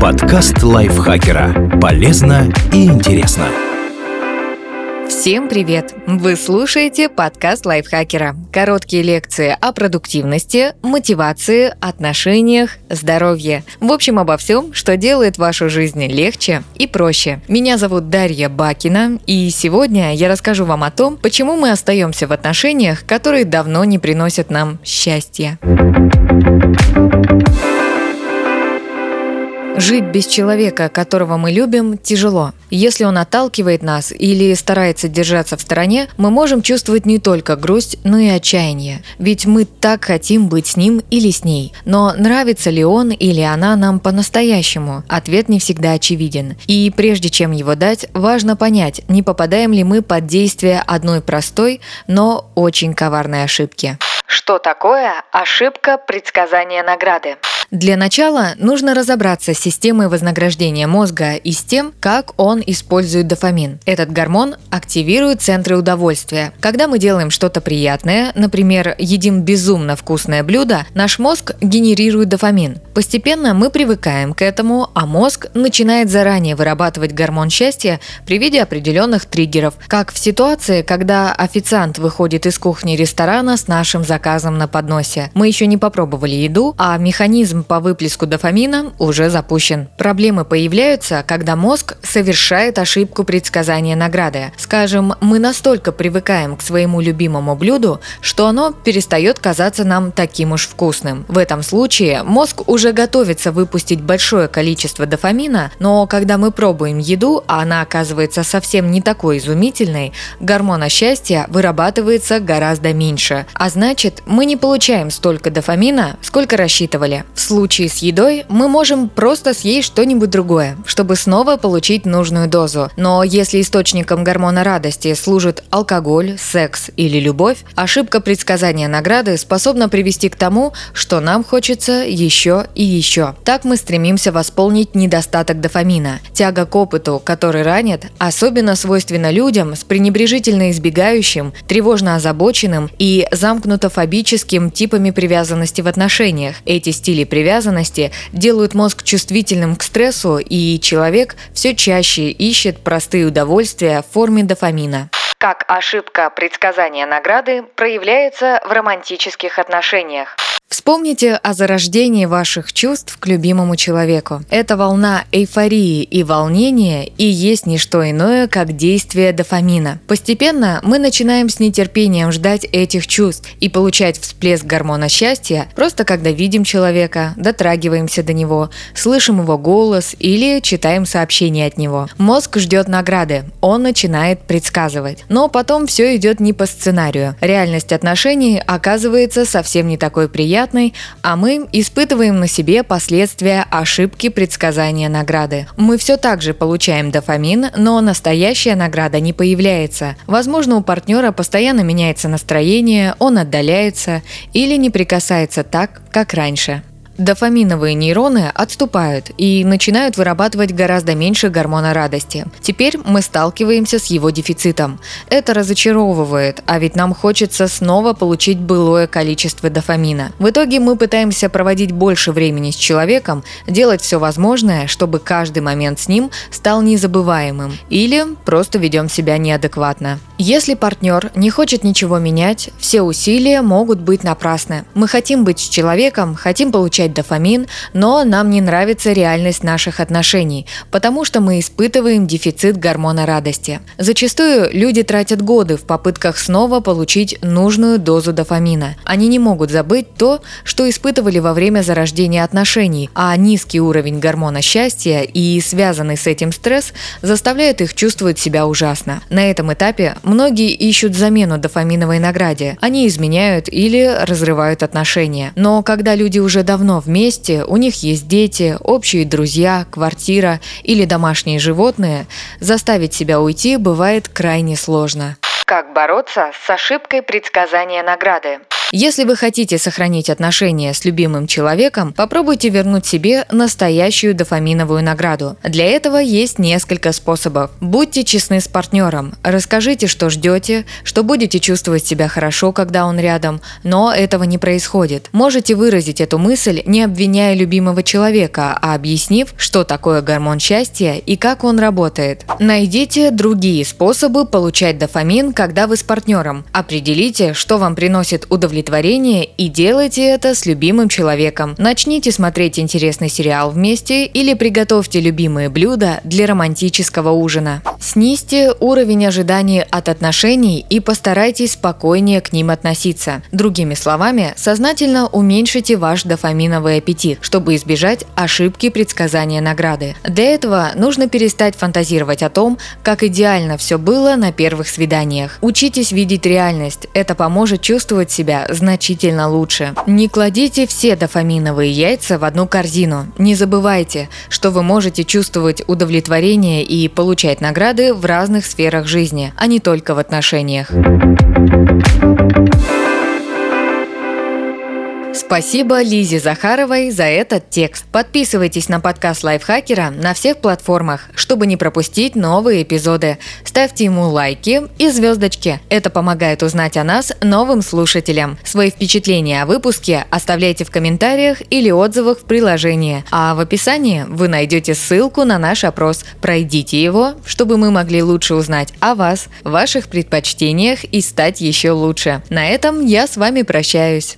Подкаст лайфхакера. Полезно и интересно. Всем привет! Вы слушаете подкаст лайфхакера. Короткие лекции о продуктивности, мотивации, отношениях, здоровье. В общем, обо всем, что делает вашу жизнь легче и проще. Меня зовут Дарья Бакина, и сегодня я расскажу вам о том, почему мы остаемся в отношениях, которые давно не приносят нам счастья. Жить без человека, которого мы любим, тяжело. Если он отталкивает нас или старается держаться в стороне, мы можем чувствовать не только грусть, но и отчаяние. Ведь мы так хотим быть с ним или с ней. Но нравится ли он или она нам по-настоящему? Ответ не всегда очевиден. И прежде чем его дать, важно понять, не попадаем ли мы под действие одной простой, но очень коварной ошибки. Что такое ошибка предсказания награды? Для начала нужно разобраться с системой вознаграждения мозга и с тем, как он использует дофамин. Этот гормон активирует центры удовольствия. Когда мы делаем что-то приятное, например, едим безумно вкусное блюдо, наш мозг генерирует дофамин. Постепенно мы привыкаем к этому, а мозг начинает заранее вырабатывать гормон счастья при виде определенных триггеров, как в ситуации, когда официант выходит из кухни ресторана с нашим заказом на подносе. Мы еще не попробовали еду, а механизм механизм по выплеску дофамина уже запущен. Проблемы появляются, когда мозг совершает ошибку предсказания награды. Скажем, мы настолько привыкаем к своему любимому блюду, что оно перестает казаться нам таким уж вкусным. В этом случае мозг уже готовится выпустить большое количество дофамина, но когда мы пробуем еду, а она оказывается совсем не такой изумительной, гормона счастья вырабатывается гораздо меньше. А значит, мы не получаем столько дофамина, сколько рассчитывали. В случае с едой мы можем просто съесть что-нибудь другое, чтобы снова получить нужную дозу. Но если источником гормона радости служит алкоголь, секс или любовь, ошибка предсказания награды способна привести к тому, что нам хочется еще и еще. Так мы стремимся восполнить недостаток дофамина. Тяга к опыту, который ранит, особенно свойственна людям с пренебрежительно избегающим, тревожно озабоченным и замкнуто-фобическим типами привязанности в отношениях. Эти стили привязанности делают мозг чувствительным к стрессу, и человек все чаще ищет простые удовольствия в форме дофамина. Как ошибка предсказания награды проявляется в романтических отношениях. Вспомните о зарождении ваших чувств к любимому человеку. Эта волна эйфории и волнения и есть не что иное, как действие дофамина. Постепенно мы начинаем с нетерпением ждать этих чувств и получать всплеск гормона счастья просто когда видим человека, дотрагиваемся до него, слышим его голос или читаем сообщения от него. Мозг ждет награды, он начинает предсказывать. Но потом все идет не по сценарию. Реальность отношений оказывается совсем не такой приятной приятной, а мы испытываем на себе последствия ошибки предсказания награды. Мы все так же получаем дофамин, но настоящая награда не появляется. Возможно, у партнера постоянно меняется настроение, он отдаляется или не прикасается так, как раньше. Дофаминовые нейроны отступают и начинают вырабатывать гораздо меньше гормона радости. Теперь мы сталкиваемся с его дефицитом. Это разочаровывает, а ведь нам хочется снова получить былое количество дофамина. В итоге мы пытаемся проводить больше времени с человеком, делать все возможное, чтобы каждый момент с ним стал незабываемым, или просто ведем себя неадекватно. Если партнер не хочет ничего менять, все усилия могут быть напрасны. Мы хотим быть с человеком, хотим получать получать дофамин, но нам не нравится реальность наших отношений, потому что мы испытываем дефицит гормона радости. Зачастую люди тратят годы в попытках снова получить нужную дозу дофамина. Они не могут забыть то, что испытывали во время зарождения отношений, а низкий уровень гормона счастья и связанный с этим стресс заставляют их чувствовать себя ужасно. На этом этапе многие ищут замену дофаминовой награде. Они изменяют или разрывают отношения. Но когда люди уже вместе, у них есть дети, общие друзья, квартира или домашние животные, заставить себя уйти бывает крайне сложно. Как бороться с ошибкой предсказания награды? Если вы хотите сохранить отношения с любимым человеком, попробуйте вернуть себе настоящую дофаминовую награду. Для этого есть несколько способов. Будьте честны с партнером. Расскажите, что ждете, что будете чувствовать себя хорошо, когда он рядом, но этого не происходит. Можете выразить эту мысль, не обвиняя любимого человека, а объяснив, что такое гормон счастья и как он работает. Найдите другие способы получать дофамин, когда вы с партнером. Определите, что вам приносит удовлетворение удовлетворение и делайте это с любимым человеком. Начните смотреть интересный сериал вместе или приготовьте любимые блюда для романтического ужина. Снизьте уровень ожиданий от отношений и постарайтесь спокойнее к ним относиться. Другими словами, сознательно уменьшите ваш дофаминовый аппетит, чтобы избежать ошибки предсказания награды. Для этого нужно перестать фантазировать о том, как идеально все было на первых свиданиях. Учитесь видеть реальность, это поможет чувствовать себя значительно лучше. Не кладите все дофаминовые яйца в одну корзину. Не забывайте, что вы можете чувствовать удовлетворение и получать награды в разных сферах жизни, а не только в отношениях. Спасибо Лизе Захаровой за этот текст. Подписывайтесь на подкаст Лайфхакера на всех платформах, чтобы не пропустить новые эпизоды. Ставьте ему лайки и звездочки. Это помогает узнать о нас новым слушателям. Свои впечатления о выпуске оставляйте в комментариях или отзывах в приложении. А в описании вы найдете ссылку на наш опрос. Пройдите его, чтобы мы могли лучше узнать о вас, ваших предпочтениях и стать еще лучше. На этом я с вами прощаюсь.